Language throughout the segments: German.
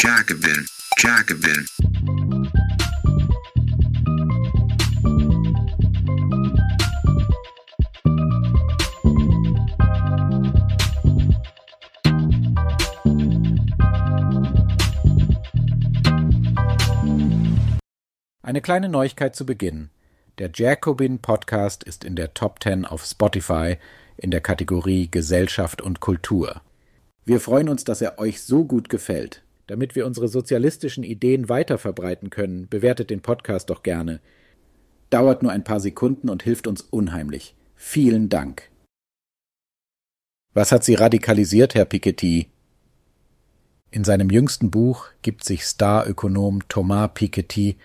Jacobin, Jacobin. Eine kleine Neuigkeit zu Beginn. Der Jacobin Podcast ist in der Top 10 auf Spotify in der Kategorie Gesellschaft und Kultur. Wir freuen uns, dass er euch so gut gefällt. Damit wir unsere sozialistischen Ideen weiter verbreiten können, bewertet den Podcast doch gerne. Dauert nur ein paar Sekunden und hilft uns unheimlich. Vielen Dank. Was hat Sie radikalisiert, Herr Piketty? In seinem jüngsten Buch gibt sich Star-Ökonom Thomas Piketty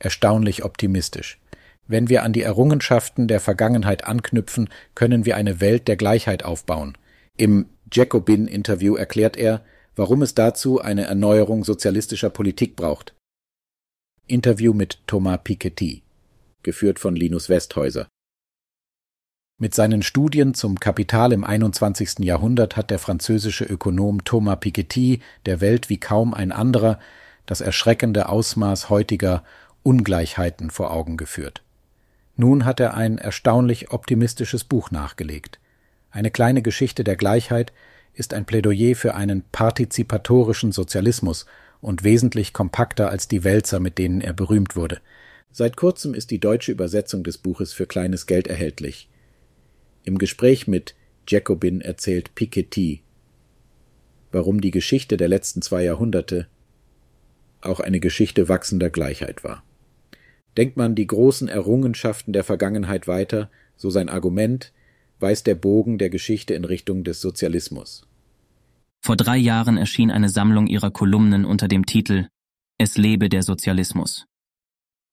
erstaunlich optimistisch. Wenn wir an die Errungenschaften der Vergangenheit anknüpfen, können wir eine Welt der Gleichheit aufbauen. Im Jacobin-Interview erklärt er, warum es dazu eine Erneuerung sozialistischer Politik braucht. Interview mit Thomas Piketty, geführt von Linus Westhäuser. Mit seinen Studien zum Kapital im 21. Jahrhundert hat der französische Ökonom Thomas Piketty der Welt wie kaum ein anderer das erschreckende Ausmaß heutiger Ungleichheiten vor Augen geführt. Nun hat er ein erstaunlich optimistisches Buch nachgelegt. Eine kleine Geschichte der Gleichheit ist ein Plädoyer für einen partizipatorischen Sozialismus und wesentlich kompakter als die Wälzer, mit denen er berühmt wurde. Seit kurzem ist die deutsche Übersetzung des Buches für kleines Geld erhältlich. Im Gespräch mit Jacobin erzählt Piketty, warum die Geschichte der letzten zwei Jahrhunderte auch eine Geschichte wachsender Gleichheit war. Denkt man die großen Errungenschaften der Vergangenheit weiter, so sein Argument, weist der Bogen der Geschichte in Richtung des Sozialismus. Vor drei Jahren erschien eine Sammlung ihrer Kolumnen unter dem Titel Es lebe der Sozialismus.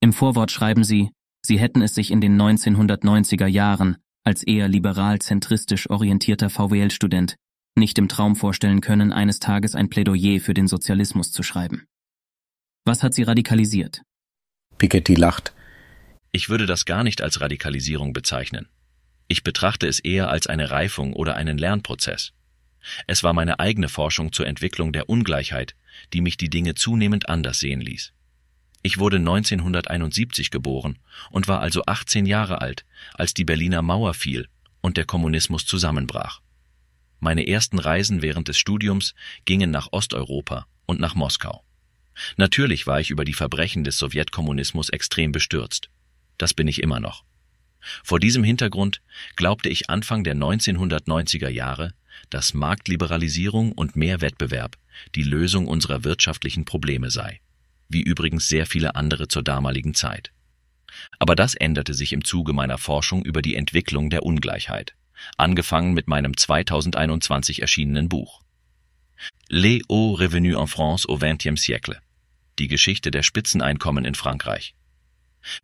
Im Vorwort schreiben sie, sie hätten es sich in den 1990er Jahren als eher liberal-zentristisch orientierter VWL-Student nicht im Traum vorstellen können, eines Tages ein Plädoyer für den Sozialismus zu schreiben. Was hat sie radikalisiert? Piketty lacht. Ich würde das gar nicht als Radikalisierung bezeichnen. Ich betrachte es eher als eine Reifung oder einen Lernprozess. Es war meine eigene Forschung zur Entwicklung der Ungleichheit, die mich die Dinge zunehmend anders sehen ließ. Ich wurde 1971 geboren und war also 18 Jahre alt, als die Berliner Mauer fiel und der Kommunismus zusammenbrach. Meine ersten Reisen während des Studiums gingen nach Osteuropa und nach Moskau. Natürlich war ich über die Verbrechen des Sowjetkommunismus extrem bestürzt. Das bin ich immer noch. Vor diesem Hintergrund glaubte ich Anfang der 1990er Jahre, dass Marktliberalisierung und mehr Wettbewerb die Lösung unserer wirtschaftlichen Probleme sei, wie übrigens sehr viele andere zur damaligen Zeit. Aber das änderte sich im Zuge meiner Forschung über die Entwicklung der Ungleichheit, angefangen mit meinem 2021 erschienenen Buch. Les hauts revenus en France au XXe siècle. Die Geschichte der Spitzeneinkommen in Frankreich.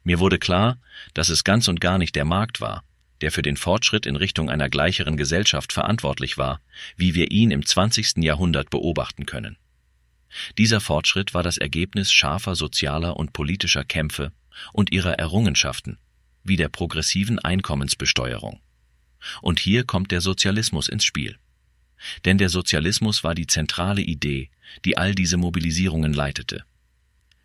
Mir wurde klar, dass es ganz und gar nicht der Markt war, der für den Fortschritt in Richtung einer gleicheren Gesellschaft verantwortlich war, wie wir ihn im 20. Jahrhundert beobachten können. Dieser Fortschritt war das Ergebnis scharfer sozialer und politischer Kämpfe und ihrer Errungenschaften, wie der progressiven Einkommensbesteuerung. Und hier kommt der Sozialismus ins Spiel. Denn der Sozialismus war die zentrale Idee, die all diese Mobilisierungen leitete.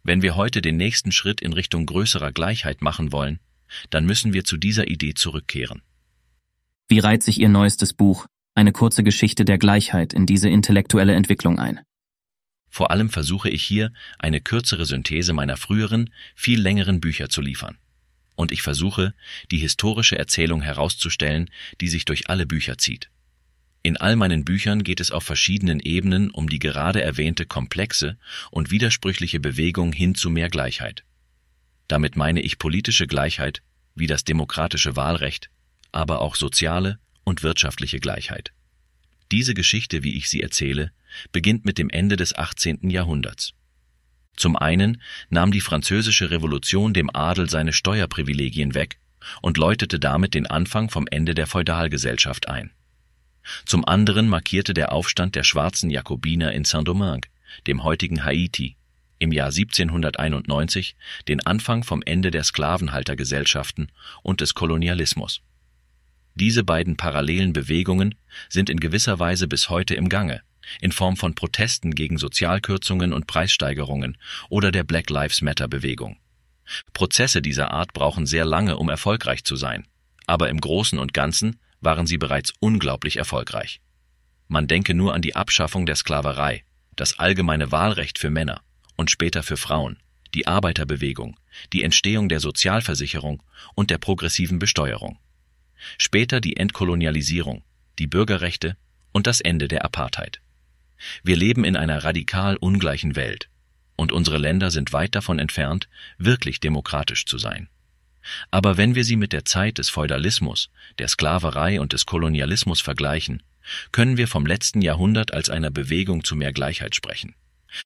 Wenn wir heute den nächsten Schritt in Richtung größerer Gleichheit machen wollen, dann müssen wir zu dieser Idee zurückkehren. Wie reiht sich Ihr neuestes Buch, eine kurze Geschichte der Gleichheit, in diese intellektuelle Entwicklung ein? Vor allem versuche ich hier, eine kürzere Synthese meiner früheren, viel längeren Bücher zu liefern. Und ich versuche, die historische Erzählung herauszustellen, die sich durch alle Bücher zieht. In all meinen Büchern geht es auf verschiedenen Ebenen um die gerade erwähnte komplexe und widersprüchliche Bewegung hin zu mehr Gleichheit. Damit meine ich politische Gleichheit wie das demokratische Wahlrecht, aber auch soziale und wirtschaftliche Gleichheit. Diese Geschichte, wie ich sie erzähle, beginnt mit dem Ende des 18. Jahrhunderts. Zum einen nahm die französische Revolution dem Adel seine Steuerprivilegien weg und läutete damit den Anfang vom Ende der Feudalgesellschaft ein. Zum anderen markierte der Aufstand der schwarzen Jakobiner in Saint-Domingue, dem heutigen Haiti, im Jahr 1791 den Anfang vom Ende der Sklavenhaltergesellschaften und des Kolonialismus. Diese beiden parallelen Bewegungen sind in gewisser Weise bis heute im Gange, in Form von Protesten gegen Sozialkürzungen und Preissteigerungen oder der Black Lives Matter Bewegung. Prozesse dieser Art brauchen sehr lange, um erfolgreich zu sein, aber im Großen und Ganzen waren sie bereits unglaublich erfolgreich. Man denke nur an die Abschaffung der Sklaverei, das allgemeine Wahlrecht für Männer und später für Frauen, die Arbeiterbewegung, die Entstehung der Sozialversicherung und der progressiven Besteuerung. Später die Entkolonialisierung, die Bürgerrechte und das Ende der Apartheid. Wir leben in einer radikal ungleichen Welt, und unsere Länder sind weit davon entfernt, wirklich demokratisch zu sein. Aber wenn wir sie mit der Zeit des Feudalismus, der Sklaverei und des Kolonialismus vergleichen, können wir vom letzten Jahrhundert als einer Bewegung zu mehr Gleichheit sprechen.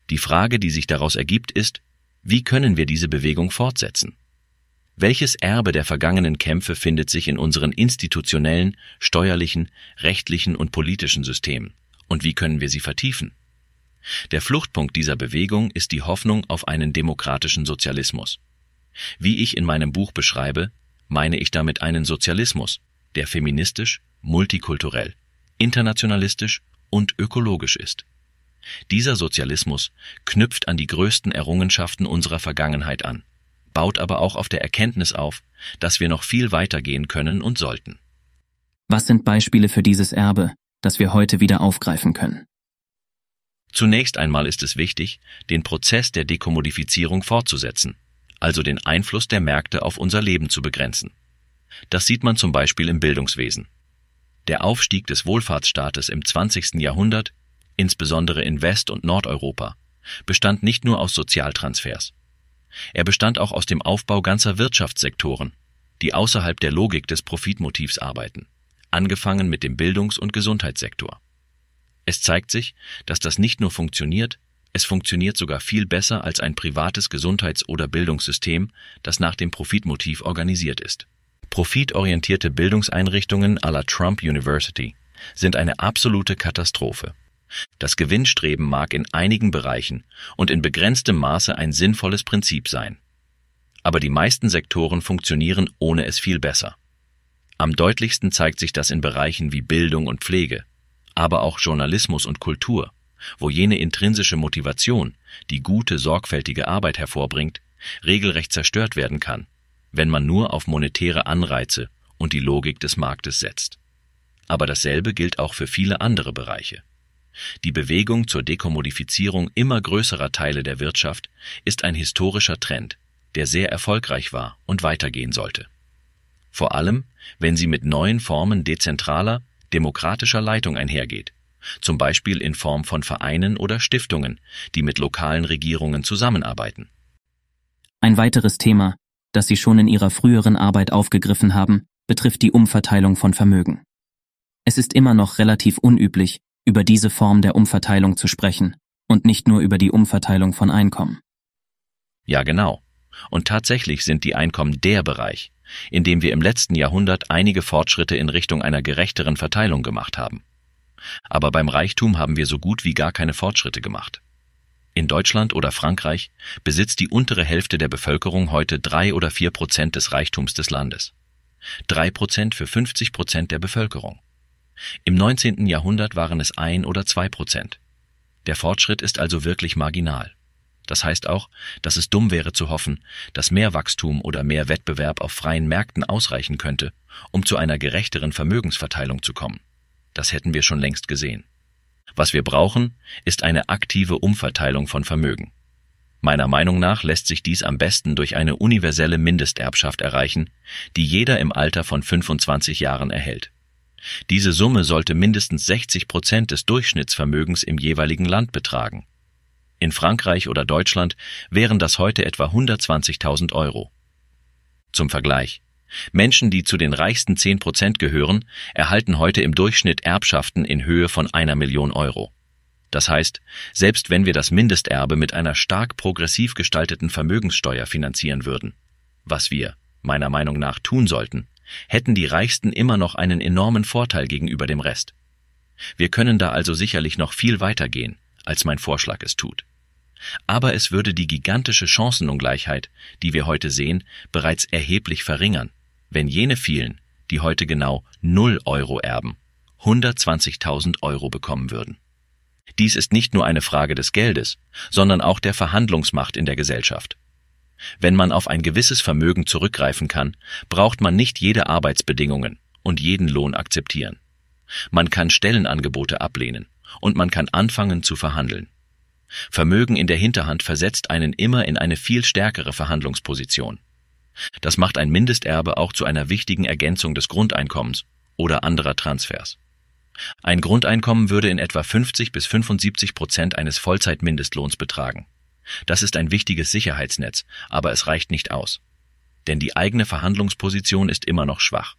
Die Frage, die sich daraus ergibt, ist, wie können wir diese Bewegung fortsetzen? Welches Erbe der vergangenen Kämpfe findet sich in unseren institutionellen, steuerlichen, rechtlichen und politischen Systemen? Und wie können wir sie vertiefen? Der Fluchtpunkt dieser Bewegung ist die Hoffnung auf einen demokratischen Sozialismus. Wie ich in meinem Buch beschreibe, meine ich damit einen Sozialismus, der feministisch, multikulturell, internationalistisch und ökologisch ist. Dieser Sozialismus knüpft an die größten Errungenschaften unserer Vergangenheit an, baut aber auch auf der Erkenntnis auf, dass wir noch viel weiter gehen können und sollten. Was sind Beispiele für dieses Erbe, das wir heute wieder aufgreifen können? Zunächst einmal ist es wichtig, den Prozess der Dekommodifizierung fortzusetzen, also den Einfluss der Märkte auf unser Leben zu begrenzen. Das sieht man zum Beispiel im Bildungswesen. Der Aufstieg des Wohlfahrtsstaates im 20. Jahrhundert insbesondere in West- und Nordeuropa, bestand nicht nur aus Sozialtransfers. Er bestand auch aus dem Aufbau ganzer Wirtschaftssektoren, die außerhalb der Logik des Profitmotivs arbeiten, angefangen mit dem Bildungs- und Gesundheitssektor. Es zeigt sich, dass das nicht nur funktioniert, es funktioniert sogar viel besser als ein privates Gesundheits- oder Bildungssystem, das nach dem Profitmotiv organisiert ist. Profitorientierte Bildungseinrichtungen à la Trump University sind eine absolute Katastrophe. Das Gewinnstreben mag in einigen Bereichen und in begrenztem Maße ein sinnvolles Prinzip sein. Aber die meisten Sektoren funktionieren ohne es viel besser. Am deutlichsten zeigt sich das in Bereichen wie Bildung und Pflege, aber auch Journalismus und Kultur, wo jene intrinsische Motivation, die gute, sorgfältige Arbeit hervorbringt, regelrecht zerstört werden kann, wenn man nur auf monetäre Anreize und die Logik des Marktes setzt. Aber dasselbe gilt auch für viele andere Bereiche. Die Bewegung zur Dekommodifizierung immer größerer Teile der Wirtschaft ist ein historischer Trend, der sehr erfolgreich war und weitergehen sollte. Vor allem, wenn sie mit neuen Formen dezentraler, demokratischer Leitung einhergeht, zum Beispiel in Form von Vereinen oder Stiftungen, die mit lokalen Regierungen zusammenarbeiten. Ein weiteres Thema, das Sie schon in Ihrer früheren Arbeit aufgegriffen haben, betrifft die Umverteilung von Vermögen. Es ist immer noch relativ unüblich, über diese Form der Umverteilung zu sprechen und nicht nur über die Umverteilung von Einkommen. Ja, genau. Und tatsächlich sind die Einkommen der Bereich, in dem wir im letzten Jahrhundert einige Fortschritte in Richtung einer gerechteren Verteilung gemacht haben. Aber beim Reichtum haben wir so gut wie gar keine Fortschritte gemacht. In Deutschland oder Frankreich besitzt die untere Hälfte der Bevölkerung heute drei oder vier Prozent des Reichtums des Landes. Drei Prozent für 50 Prozent der Bevölkerung. Im 19. Jahrhundert waren es ein oder zwei Prozent. Der Fortschritt ist also wirklich marginal. Das heißt auch, dass es dumm wäre zu hoffen, dass mehr Wachstum oder mehr Wettbewerb auf freien Märkten ausreichen könnte, um zu einer gerechteren Vermögensverteilung zu kommen. Das hätten wir schon längst gesehen. Was wir brauchen, ist eine aktive Umverteilung von Vermögen. Meiner Meinung nach lässt sich dies am besten durch eine universelle Mindesterbschaft erreichen, die jeder im Alter von 25 Jahren erhält. Diese Summe sollte mindestens 60 Prozent des Durchschnittsvermögens im jeweiligen Land betragen. In Frankreich oder Deutschland wären das heute etwa 120.000 Euro. Zum Vergleich. Menschen, die zu den reichsten 10 Prozent gehören, erhalten heute im Durchschnitt Erbschaften in Höhe von einer Million Euro. Das heißt, selbst wenn wir das Mindesterbe mit einer stark progressiv gestalteten Vermögenssteuer finanzieren würden, was wir, meiner Meinung nach, tun sollten, hätten die Reichsten immer noch einen enormen Vorteil gegenüber dem Rest. Wir können da also sicherlich noch viel weiter gehen, als mein Vorschlag es tut. Aber es würde die gigantische Chancenungleichheit, die wir heute sehen, bereits erheblich verringern, wenn jene vielen, die heute genau null Euro erben, 120.000 Euro bekommen würden. Dies ist nicht nur eine Frage des Geldes, sondern auch der Verhandlungsmacht in der Gesellschaft. Wenn man auf ein gewisses Vermögen zurückgreifen kann, braucht man nicht jede Arbeitsbedingungen und jeden Lohn akzeptieren. Man kann Stellenangebote ablehnen und man kann anfangen zu verhandeln. Vermögen in der Hinterhand versetzt einen immer in eine viel stärkere Verhandlungsposition. Das macht ein Mindesterbe auch zu einer wichtigen Ergänzung des Grundeinkommens oder anderer Transfers. Ein Grundeinkommen würde in etwa 50 bis 75 Prozent eines Vollzeitmindestlohns betragen. Das ist ein wichtiges Sicherheitsnetz, aber es reicht nicht aus. Denn die eigene Verhandlungsposition ist immer noch schwach.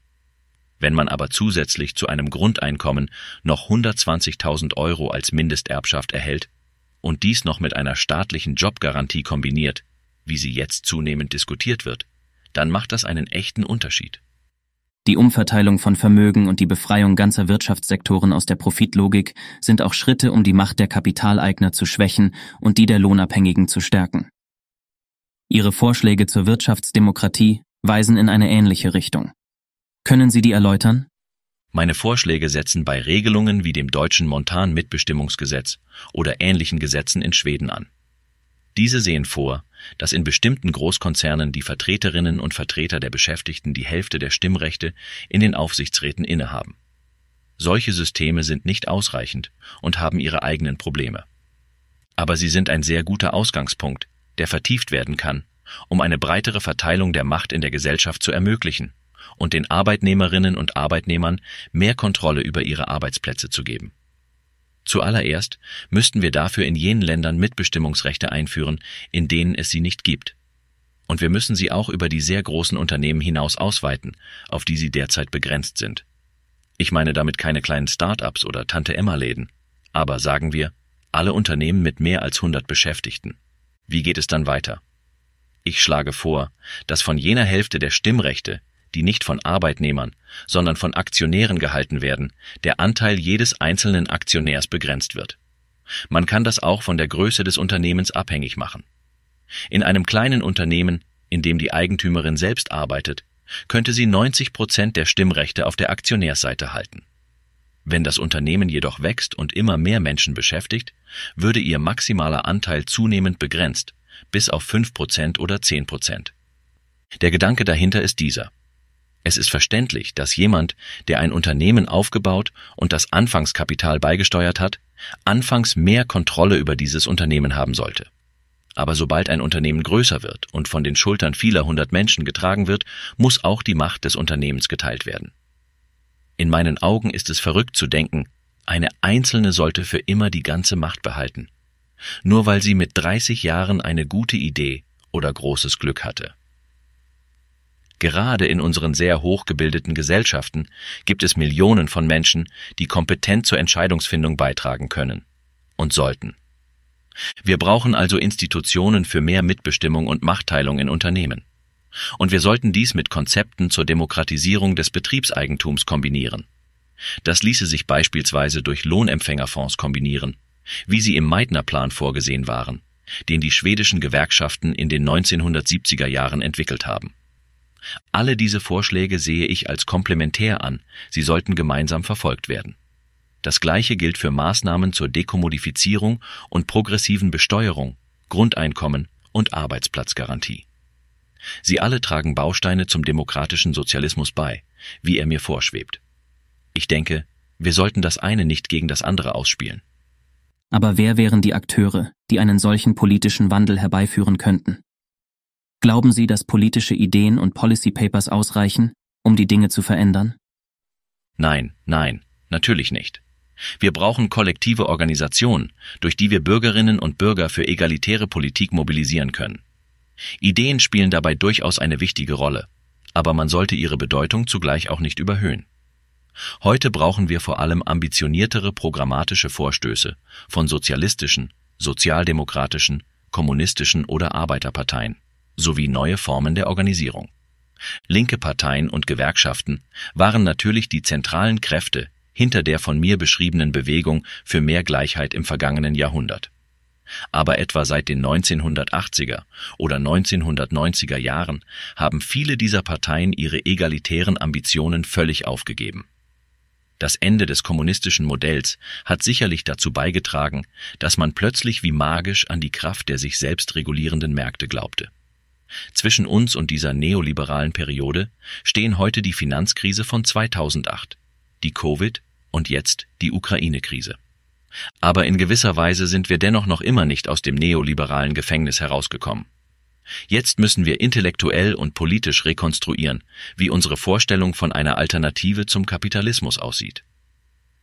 Wenn man aber zusätzlich zu einem Grundeinkommen noch 120.000 Euro als Mindesterbschaft erhält und dies noch mit einer staatlichen Jobgarantie kombiniert, wie sie jetzt zunehmend diskutiert wird, dann macht das einen echten Unterschied. Die Umverteilung von Vermögen und die Befreiung ganzer Wirtschaftssektoren aus der Profitlogik sind auch Schritte, um die Macht der Kapitaleigner zu schwächen und die der Lohnabhängigen zu stärken. Ihre Vorschläge zur Wirtschaftsdemokratie weisen in eine ähnliche Richtung. Können Sie die erläutern? Meine Vorschläge setzen bei Regelungen wie dem deutschen Montan-Mitbestimmungsgesetz oder ähnlichen Gesetzen in Schweden an. Diese sehen vor, dass in bestimmten Großkonzernen die Vertreterinnen und Vertreter der Beschäftigten die Hälfte der Stimmrechte in den Aufsichtsräten innehaben. Solche Systeme sind nicht ausreichend und haben ihre eigenen Probleme. Aber sie sind ein sehr guter Ausgangspunkt, der vertieft werden kann, um eine breitere Verteilung der Macht in der Gesellschaft zu ermöglichen und den Arbeitnehmerinnen und Arbeitnehmern mehr Kontrolle über ihre Arbeitsplätze zu geben. Zuallererst müssten wir dafür in jenen Ländern Mitbestimmungsrechte einführen, in denen es sie nicht gibt. Und wir müssen sie auch über die sehr großen Unternehmen hinaus ausweiten, auf die sie derzeit begrenzt sind. Ich meine damit keine kleinen Start-ups oder Tante-Emma-Läden, aber sagen wir, alle Unternehmen mit mehr als 100 Beschäftigten. Wie geht es dann weiter? Ich schlage vor, dass von jener Hälfte der Stimmrechte, die nicht von Arbeitnehmern, sondern von Aktionären gehalten werden, der Anteil jedes einzelnen Aktionärs begrenzt wird. Man kann das auch von der Größe des Unternehmens abhängig machen. In einem kleinen Unternehmen, in dem die Eigentümerin selbst arbeitet, könnte sie 90 Prozent der Stimmrechte auf der Aktionärsseite halten. Wenn das Unternehmen jedoch wächst und immer mehr Menschen beschäftigt, würde ihr maximaler Anteil zunehmend begrenzt, bis auf 5 Prozent oder 10 Prozent. Der Gedanke dahinter ist dieser. Es ist verständlich, dass jemand, der ein Unternehmen aufgebaut und das Anfangskapital beigesteuert hat, anfangs mehr Kontrolle über dieses Unternehmen haben sollte. Aber sobald ein Unternehmen größer wird und von den Schultern vieler hundert Menschen getragen wird, muss auch die Macht des Unternehmens geteilt werden. In meinen Augen ist es verrückt zu denken, eine Einzelne sollte für immer die ganze Macht behalten, nur weil sie mit 30 Jahren eine gute Idee oder großes Glück hatte. Gerade in unseren sehr hochgebildeten Gesellschaften gibt es Millionen von Menschen, die kompetent zur Entscheidungsfindung beitragen können und sollten. Wir brauchen also Institutionen für mehr Mitbestimmung und Machtteilung in Unternehmen. Und wir sollten dies mit Konzepten zur Demokratisierung des Betriebseigentums kombinieren. Das ließe sich beispielsweise durch Lohnempfängerfonds kombinieren, wie sie im Meitner-Plan vorgesehen waren, den die schwedischen Gewerkschaften in den 1970er Jahren entwickelt haben. Alle diese Vorschläge sehe ich als komplementär an, sie sollten gemeinsam verfolgt werden. Das Gleiche gilt für Maßnahmen zur Dekommodifizierung und progressiven Besteuerung, Grundeinkommen und Arbeitsplatzgarantie. Sie alle tragen Bausteine zum demokratischen Sozialismus bei, wie er mir vorschwebt. Ich denke, wir sollten das eine nicht gegen das andere ausspielen. Aber wer wären die Akteure, die einen solchen politischen Wandel herbeiführen könnten? Glauben Sie, dass politische Ideen und Policy Papers ausreichen, um die Dinge zu verändern? Nein, nein, natürlich nicht. Wir brauchen kollektive Organisationen, durch die wir Bürgerinnen und Bürger für egalitäre Politik mobilisieren können. Ideen spielen dabei durchaus eine wichtige Rolle, aber man sollte ihre Bedeutung zugleich auch nicht überhöhen. Heute brauchen wir vor allem ambitioniertere programmatische Vorstöße von sozialistischen, sozialdemokratischen, kommunistischen oder Arbeiterparteien sowie neue Formen der Organisierung. Linke Parteien und Gewerkschaften waren natürlich die zentralen Kräfte hinter der von mir beschriebenen Bewegung für mehr Gleichheit im vergangenen Jahrhundert. Aber etwa seit den 1980er oder 1990er Jahren haben viele dieser Parteien ihre egalitären Ambitionen völlig aufgegeben. Das Ende des kommunistischen Modells hat sicherlich dazu beigetragen, dass man plötzlich wie magisch an die Kraft der sich selbst regulierenden Märkte glaubte. Zwischen uns und dieser neoliberalen Periode stehen heute die Finanzkrise von 2008, die Covid und jetzt die Ukraine-Krise. Aber in gewisser Weise sind wir dennoch noch immer nicht aus dem neoliberalen Gefängnis herausgekommen. Jetzt müssen wir intellektuell und politisch rekonstruieren, wie unsere Vorstellung von einer Alternative zum Kapitalismus aussieht.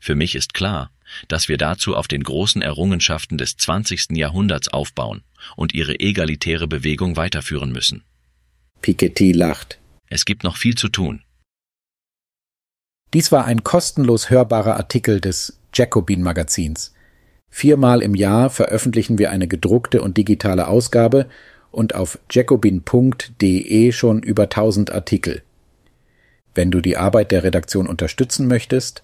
Für mich ist klar, dass wir dazu auf den großen Errungenschaften des 20. Jahrhunderts aufbauen und ihre egalitäre Bewegung weiterführen müssen. Piketty lacht. Es gibt noch viel zu tun. Dies war ein kostenlos hörbarer Artikel des Jacobin Magazins. Viermal im Jahr veröffentlichen wir eine gedruckte und digitale Ausgabe und auf jacobin.de schon über 1000 Artikel. Wenn du die Arbeit der Redaktion unterstützen möchtest,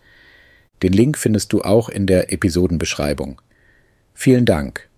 Den Link findest du auch in der Episodenbeschreibung. Vielen Dank